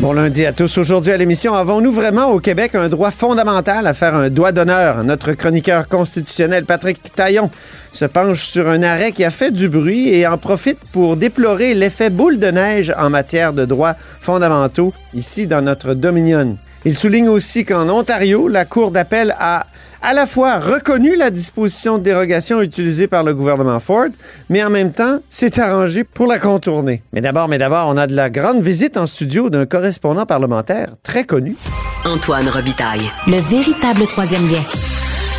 Bon lundi à tous. Aujourd'hui à l'émission, avons-nous vraiment au Québec un droit fondamental à faire un doigt d'honneur? Notre chroniqueur constitutionnel Patrick Taillon se penche sur un arrêt qui a fait du bruit et en profite pour déplorer l'effet boule de neige en matière de droits fondamentaux ici dans notre Dominion. Il souligne aussi qu'en Ontario, la Cour d'appel a à la fois reconnu la disposition de dérogation utilisée par le gouvernement Ford, mais en même temps s'est arrangé pour la contourner. Mais d'abord, mais d'abord, on a de la grande visite en studio d'un correspondant parlementaire très connu. Antoine Robitaille. Le véritable troisième lien.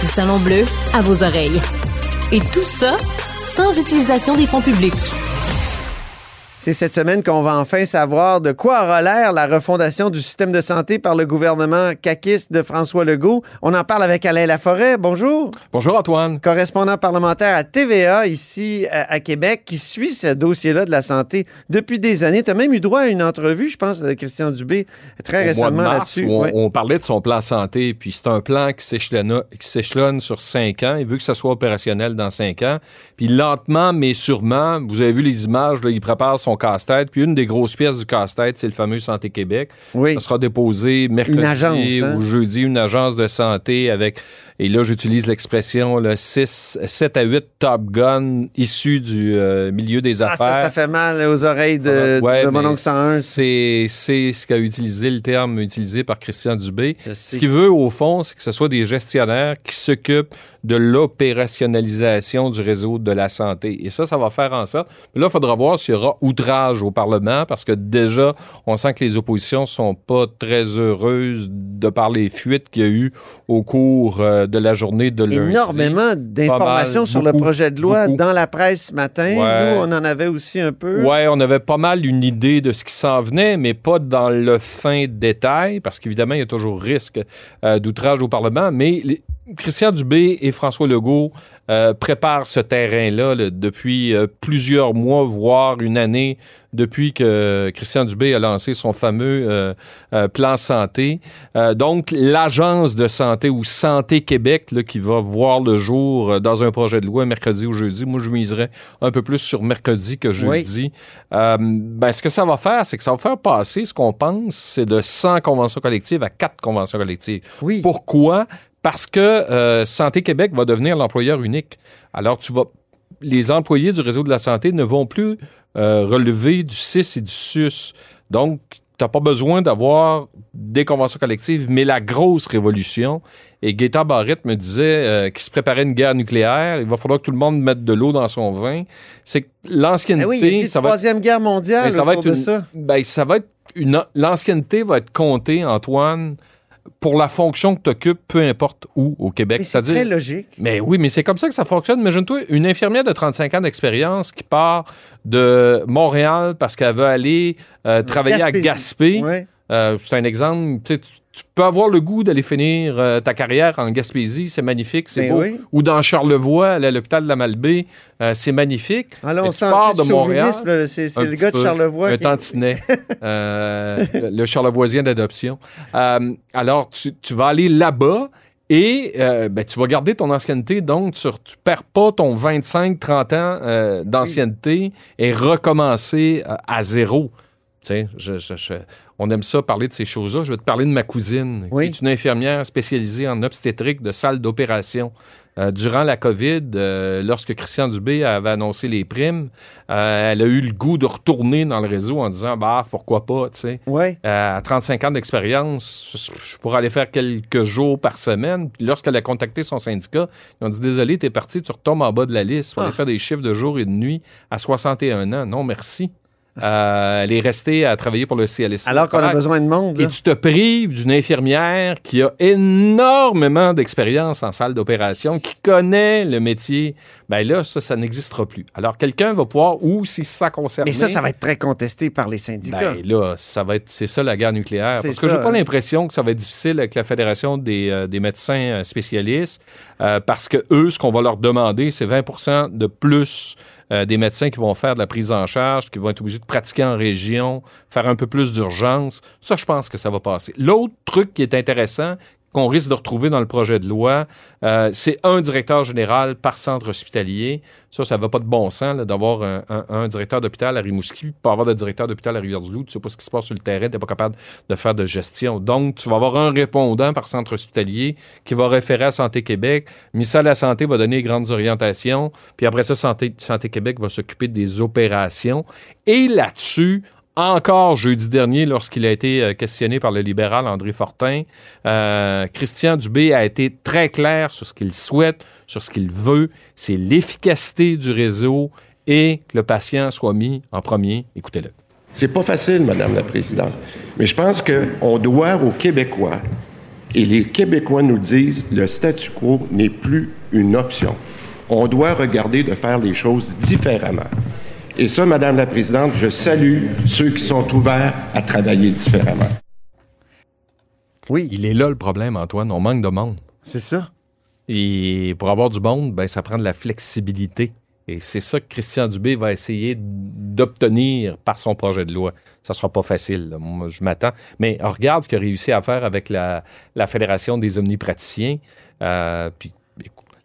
Du salon bleu à vos oreilles. Et tout ça sans utilisation des fonds publics. C'est cette semaine qu'on va enfin savoir de quoi aura l'air la refondation du système de santé par le gouvernement caquiste de François Legault. On en parle avec Alain Laforêt. Bonjour. Bonjour Antoine. Correspondant parlementaire à TVA ici à, Québec qui suit ce dossier-là de la santé depuis des années. Tu as même eu droit à une entrevue, je pense, de Christian Dubé très récemment là-dessus. On, on, parlait de son plan santé, puis c'est un plan qui s'échelonne sur cinq ans. Il veut que ça soit opérationnel dans cinq ans. Puis lentement, mais sûrement, vous avez vu les images, là, il prépare son casse-tête. Puis une des grosses pièces du casse-tête, c'est le fameux Santé Québec. Oui. Ça sera déposé mercredi agence, hein? ou jeudi, une agence de santé avec, et là j'utilise l'expression, 6, 7 à 8 Top Gun issus du euh, milieu des ah, affaires. Ça, ça fait mal aux oreilles de, ouais, de mon oncle 101. C'est ce qu'a utilisé le terme utilisé par Christian Dubé. Ce qu'il veut, au fond, c'est que ce soit des gestionnaires qui s'occupent de l'opérationnalisation du réseau de la santé. Et ça, ça va faire en sorte. Mais là, il faudra voir s'il y aura outrage au Parlement parce que déjà, on sent que les oppositions sont pas très heureuses de par les fuites qu'il y a eu au cours euh, de la journée de lundi. Énormément d'informations sur beaucoup, le projet de loi beaucoup. dans la presse ce matin. Ouais. Nous, on en avait aussi un peu. Ouais, on avait pas mal une idée de ce qui s'en venait, mais pas dans le fin détail, parce qu'évidemment, il y a toujours risque euh, d'outrage au Parlement. Mais les- Christian Dubé et François Legault euh, préparent ce terrain-là là, depuis euh, plusieurs mois, voire une année, depuis que Christian Dubé a lancé son fameux euh, plan santé. Donc, l'agence de santé ou Santé Québec là, qui va voir le jour dans un projet de loi mercredi ou jeudi. Moi, je miserais un peu plus sur mercredi que Oui. jeudi. Euh, ben, ce que ça va faire, c'est que ça va faire passer ce qu'on pense, c'est de 100 conventions collectives à 4 conventions collectives. Oui. Pourquoi? Parce que euh, Santé Québec va devenir l'employeur unique. Alors, tu vas. Les employés du réseau de la santé ne vont plus euh, relever du CIS et du SUS. Donc, tu n'as pas besoin d'avoir des conventions collectives, mais la grosse révolution, et Gaétan Barrette me disait euh, qu'il se préparait une guerre nucléaire, il va falloir que tout le monde mette de l'eau dans son vin, c'est que l'ancienneté, Ah oui, il a dit ça va être Troisième Guerre mondiale ça va être de une, ça. ben, ça va être une l'ancienneté va être comptée Antoine pour la fonction que tu occupes peu importe où au Québec, Mais c'est très logique. mais oui, mais c'est comme ça que ça fonctionne. Imagine-toi une infirmière de 35 ans d'expérience qui part de Montréal parce qu'elle veut aller euh, travailler à Gaspé. Ouais. Euh, c'est un exemple. Tu, peux avoir le goût d'aller finir euh, ta carrière en Gaspésie, c'est magnifique, c'est Ben beau. oui. Ou dans Charlevoix, à l'hôpital de la Malbaie, euh, c'est magnifique. Alors, Mais on sent de Montréal. C'est le gars de peu. Charlevoix. Un qui- tantinet. Euh, le le charlevoisien d'adoption. Euh, alors, tu, tu vas aller là-bas et euh, ben, tu vas garder ton ancienneté. Donc, tu, tu perds pas ton 25-30 ans euh, d'ancienneté et recommencer euh, à zéro. Tu sais, je- je- je- on aime ça parler de ces choses-là. Je vais te parler de ma cousine, Oui. qui est une infirmière spécialisée en obstétrique de salle d'opération. Euh, durant la COVID, euh, lorsque Christian Dubé avait annoncé les primes, euh, elle a eu le goût de retourner dans le réseau en disant bah pourquoi pas, tu sais. Ouais. À 35 ans d'expérience, je- pourrais aller faire quelques jours par semaine. Puis lorsqu'elle a contacté son syndicat, ils ont dit Désolé, t'es parti, tu retombes en bas de la liste pour Ah. faire des chiffres de jour et de nuit à 61 ans. Non, merci. Euh, elle est restée à travailler pour le CLSC. Alors qu'on a besoin de monde. là. Et tu te prives d'une infirmière qui a énormément d'expérience en salle d'opération, qui connaît le métier. Ben là, ça, ça n'existera plus. Alors, quelqu'un va pouvoir, ou si ça concerne. Mais ça, ça va être très contesté par les syndicats. Ben là, ça va être, c'est ça la guerre nucléaire. Parce que ça, j'ai pas l'impression que ça va être difficile avec la Fédération des, euh, des médecins euh, spécialistes, euh, parce que eux, ce qu'on va leur demander, c'est 20% de plus euh, des médecins qui vont faire de la prise en charge, qui vont être obligés de pratiquer en région, faire un peu plus d'urgence. Ça, je pense que ça va passer. L'autre truc qui est intéressant, qu'on risque de retrouver dans le projet de loi, euh, c'est un directeur général par centre hospitalier. Ça, ça ne va pas de bon sens d'avoir un, directeur d'hôpital à Rimouski, pas avoir de directeur d'hôpital à Rivière-du-Loup. Tu sais pas ce qui se passe sur le terrain, tu n'es pas capable de faire de gestion. Donc, tu vas avoir un répondant par centre hospitalier qui va référer à Santé Québec. de la Santé va donner les grandes orientations, puis après ça, Santé Québec va s'occuper des opérations. Et là-dessus, encore jeudi dernier, lorsqu'il a été euh, questionné par le libéral André Fortin, euh, Christian Dubé a été très clair sur ce qu'il souhaite, sur ce qu'il veut. C'est l'efficacité du réseau et que le patient soit mis en premier. Écoutez-le. C'est pas facile, Madame la Présidente. Mais je pense qu'on doit aux Québécois, et les Québécois nous disent, le statu quo n'est plus une option. On doit regarder de faire les choses différemment. Et ça, Madame la Présidente, je salue ceux qui sont ouverts à travailler différemment. Oui, Il est là le problème, Antoine. On manque de monde. c'est ça. Et pour avoir du monde, ben, ça prend de la flexibilité. Et c'est ça que Christian Dubé va essayer d'obtenir par son projet de loi. Ça sera pas facile, là. moi je m'attends. Mais on regarde ce qu'il a réussi à faire avec la, la Fédération des omnipraticiens. Euh, puis,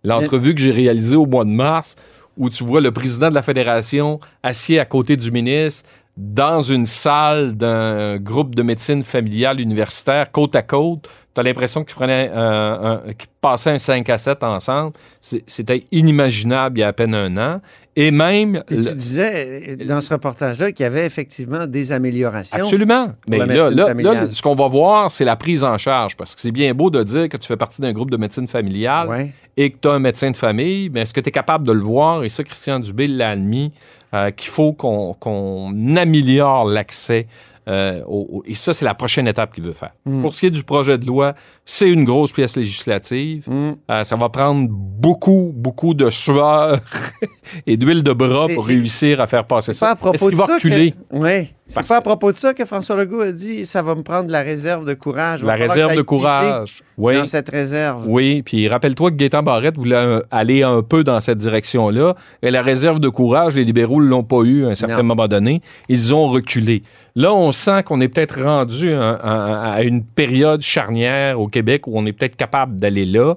l'entrevue que j'ai réalisée au mois de mars, où tu vois le président de la Fédération assis à côté du ministre dans une salle d'un groupe de médecine familiale universitaire, côte à côte. Tu as l'impression qu'ils prenaient un- passaient un 5 à 7 ensemble. C'était inimaginable il y a à peine un an. Et même. Et le- tu disais euh, dans ce reportage-là qu'il y avait effectivement des améliorations. Absolument. Mais là, là, là, ce qu'on va voir, c'est la prise en charge. Parce que c'est bien beau de dire que tu fais partie d'un groupe de médecine familiale Ouais. et que tu as un médecin de famille, mais est-ce que tu es capable de le voir? Et ça, Christian Dubé l'a admis, euh, qu'il faut qu'on qu'on améliore l'accès. Euh, au- et ça, c'est la prochaine étape qu'il veut faire. Mm. Pour ce qui est du projet de loi, c'est une grosse pièce législative. Mm. Euh, ça va prendre beaucoup, beaucoup de sueur et d'huile de bras pour réussir à faire passer ça. Est-ce qu'il va reculer? que... Oui. C'est pas à propos de ça que François Legault a dit ça va me prendre la réserve de courage. La réserve de courage. Oui. Dans cette réserve. Oui, puis rappelle-toi que Gaétan Barrette voulait aller un peu dans cette direction-là. Et la réserve de courage, les libéraux ne l'ont pas eu à un certain Non. moment donné. Ils ont reculé. Là, on sent qu'on est peut-être rendu à, une période charnière au Québec où on est peut-être capable d'aller là,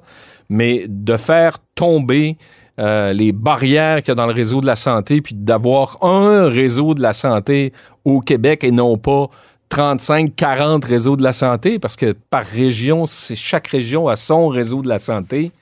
mais de faire tomber euh, les barrières qu'il y a dans le réseau de la santé, puis d'avoir un réseau de la santé au Québec et non pas 35, 40 réseaux de la santé, parce que par région, chaque région a son réseau de la santé.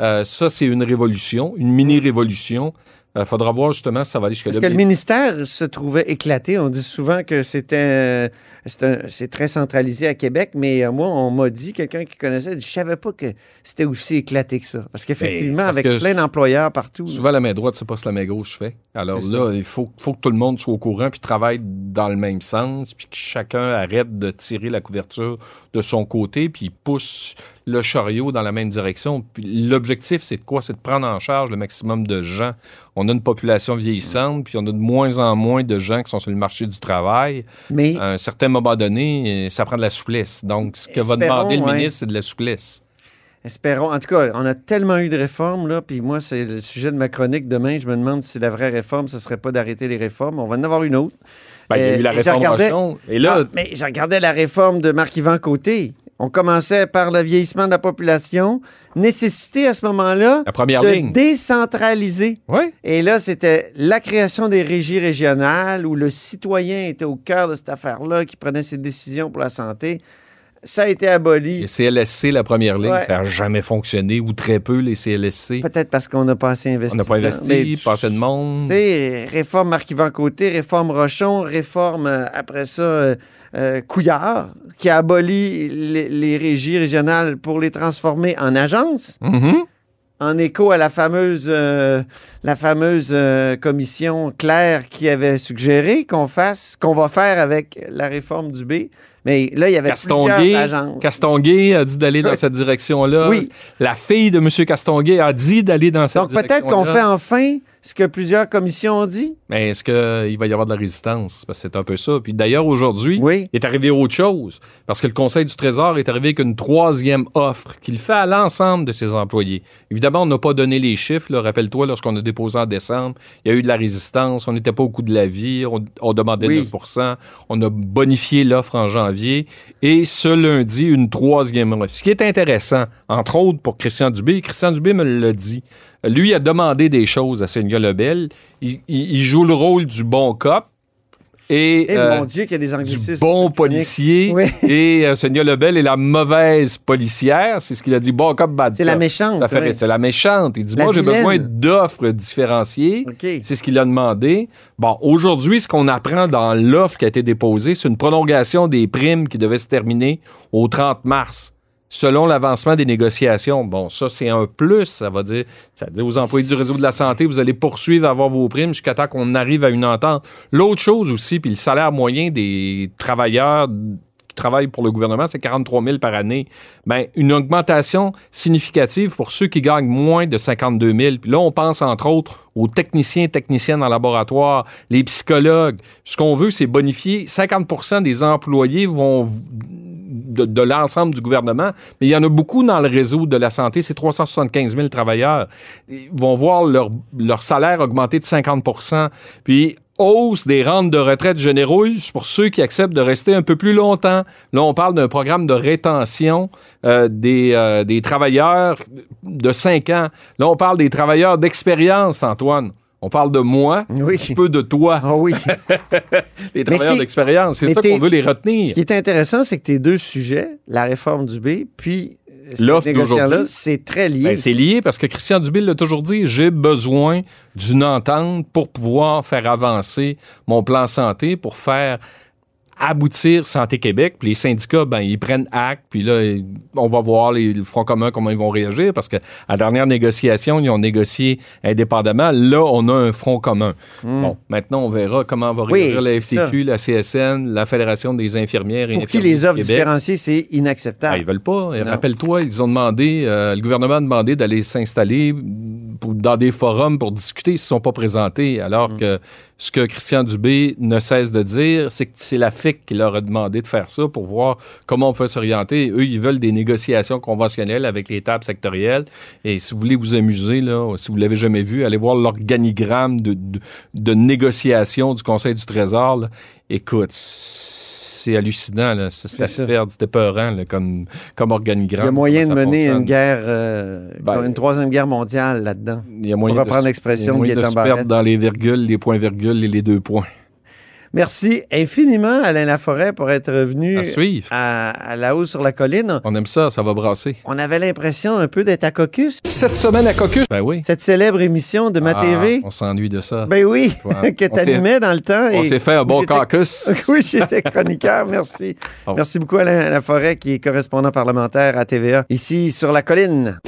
Euh, ça, c'est une révolution, une mini-révolution. Il faudra voir justement si ça va aller jusqu'à Parce là. que le ministère se trouvait éclaté. On dit souvent que c'était euh, c'est très centralisé à Québec, mais euh, moi, on m'a dit, quelqu'un qui connaissait, dit, je savais pas que c'était aussi éclaté que ça. Parce qu'effectivement, Ben, parce avec que plein d'employeurs partout. Souvent, la main droite, c'est pas ce que la main gauche fait. Alors là, il faut, faut que tout le monde soit au courant puis travaille dans le même sens, puis que chacun arrête de tirer la couverture de son côté, puis pousse le chariot dans la même direction. Puis l'objectif, c'est de quoi? C'est de prendre en charge le maximum de gens. On a une population vieillissante, puis on a de moins en moins de gens qui sont sur le marché du travail. mais À un certain moment donné, ça prend de la souplesse. Donc, ce que va demander le ouais. ministre, c'est de la souplesse. espérons. En tout cas, on a tellement eu de réformes, là, puis moi, c'est le sujet de ma chronique demain. Je me demande si la vraie réforme, ce serait pas d'arrêter les réformes. On va en avoir une autre. Ben, il y a Euh, eu la et je réforme regardais- Rochon. Et là, mais je regardais la réforme de Marc-Yvan Côté. On commençait par le vieillissement de la population, nécessité à ce moment-là la première de ligne. décentraliser. Oui. Et là, c'était la création des régies régionales où le citoyen était au cœur de cette affaire-là, qui prenait ses décisions pour la santé. Ça a été aboli. Les CLSC, la première ligne, Ouais. ça n'a jamais fonctionné, ou très peu, les CLSC. Peut-être parce qu'on n'a pas assez investi. On n'a pas investi, Mais pas assez de monde. Tu sais, réforme Marc-Yvan Côté, réforme Rochon, réforme, euh, après ça, euh, euh, Couillard, qui a aboli les, les régies régionales pour les transformer en agences, Mhm. En écho à la fameuse, euh, la fameuse euh, commission Claire qui avait suggéré qu'on fasse, qu'on va faire avec la réforme du B. Mais là, il y avait Castonguay, plusieurs agences. Castonguay a dit d'aller dans cette direction-là. Oui. La fille de M. Castonguay a dit d'aller dans cette Donc direction-là. peut-être qu'on fait enfin ce que plusieurs commissions ont dit? Mais est-ce qu'il va y avoir de la résistance? Parce que c'est un peu ça. Puis d'ailleurs, aujourd'hui, Oui. il est arrivé autre chose. Parce que le Conseil du Trésor est arrivé avec une troisième offre qu'il fait à l'ensemble de ses employés. Évidemment, on n'a pas donné les chiffres. Rappelle-toi, lorsqu'on a déposé en décembre, il y a eu de la résistance. On n'était pas au coût de la vie. On, on demandait Oui. 9 On a bonifié l'offre en janvier. Et ce lundi, une troisième offre. Ce qui est intéressant, entre autres pour Christian Dubé, Christian Dubé me l'a dit. Lui a demandé des choses à Seigneur Lebel. Il, il- il joue le rôle du bon cop. Et, Eh euh, mon Dieu, qu'il y a des du bon policier Oui. et euh, Sonia Lebel est la mauvaise policière. C'est ce qu'il a dit. Bon cop, bad C'est la méchante, Ça fait. C'est la méchante. Il dit, La moi, j'ai besoin d'offres différenciées. C'est ce qu'il a demandé. Bon, aujourd'hui, ce qu'on apprend dans l'offre qui a été déposée, c'est une prolongation des primes qui devait se terminer au 30 mars. Selon l'avancement des négociations, bon, ça, c'est un plus. Ça va dire, ça dit aux employés du réseau de la santé, vous allez poursuivre à avoir vos primes jusqu'à temps qu'on arrive à une entente. L'autre chose aussi, puis le salaire moyen des travailleurs qui travaillent pour le gouvernement, c'est 43 000 par année. Bien, une augmentation significative pour ceux qui gagnent moins de 52 000. Puis là, on pense entre autres aux techniciens, techniciennes en laboratoire, les psychologues. Ce qu'on veut, c'est bonifier 50% des employés vont de, l'ensemble du gouvernement, mais il y en a beaucoup dans le réseau de la santé, c'est 375 000 travailleurs. Vont voir leur, salaire augmenter de 50 Puis, hausse des rentes de retraite généreuses pour ceux qui acceptent de rester un peu plus longtemps. Là, on parle d'un programme de rétention euh, des, euh, des travailleurs de 5 ans. Là, on parle des travailleurs d'expérience, Antoine. On parle de moi, Oui. un petit peu de toi, Ah oui. les travailleurs d'expérience. C'est ça qu'on veut les retenir. Ce qui est intéressant, c'est que tes deux sujets, la réforme du B, puis L'offre d'aujourd'hui. c'est très lié. Ben, c'est lié parce que Christian Dubé l'a toujours dit, j'ai besoin d'une entente pour pouvoir faire avancer mon plan santé, pour faire aboutir Santé Québec. Puis les syndicats, ben, ils prennent acte. Puis là, on va voir les, le Front commun comment ils vont réagir parce que à la dernière négociation, ils ont négocié indépendamment. Là, on a un Front commun. Bon, maintenant, on verra comment va Hmm. Oui, réagir la FTQ, la CSN, la Fédération des infirmières et Pour qui les offres différenciées, c'est inacceptable. ils veulent pas. Rappelle-toi, ils ont demandé, euh, le gouvernement a demandé d'aller s'installer pour- dans des forums pour discuter. Ils ne se sont pas présentés. Alors Mm. que ce que Christian Dubé ne cesse de dire, c'est que c'est la FIC qui leur a demandé de faire ça pour voir comment on peut s'orienter. Eux, ils veulent des négociations conventionnelles avec les tables sectorielles. Et si vous voulez vous amuser, là, si vous l'avez jamais vu, allez voir l'organigramme de, de, de négociation du Conseil du Trésor. là. Écoute, c'est hallucinant. là. Ça, C'est. C'était peurant là, comme, comme organigramme. Il y a moyen de mener fonctionne. une guerre, euh, Ben, une troisième guerre mondiale là-dedans. Il y a moyen Pour de reprendre se- l'expression il y a de moyen de Gaétan se perdre dans les virgules, les points-virgules et les deux points. Merci infiniment, Alain Laforêt, pour être revenu À suivre. à, à la haut sur la colline. On aime ça, ça va brasser. On avait l'impression un peu d'être à Caucus, Cette semaine à Caucus? Ben oui. cette célèbre émission de ma Ah, TV. On s'ennuie de ça. Ben oui, Ouais. que On s'est- t'animais dans le temps. on s'est fait un bon caucus. oui, j'étais chroniqueur, merci. Oh. Merci beaucoup Alain Laforêt, qui est correspondant parlementaire à TVA, ici sur la colline.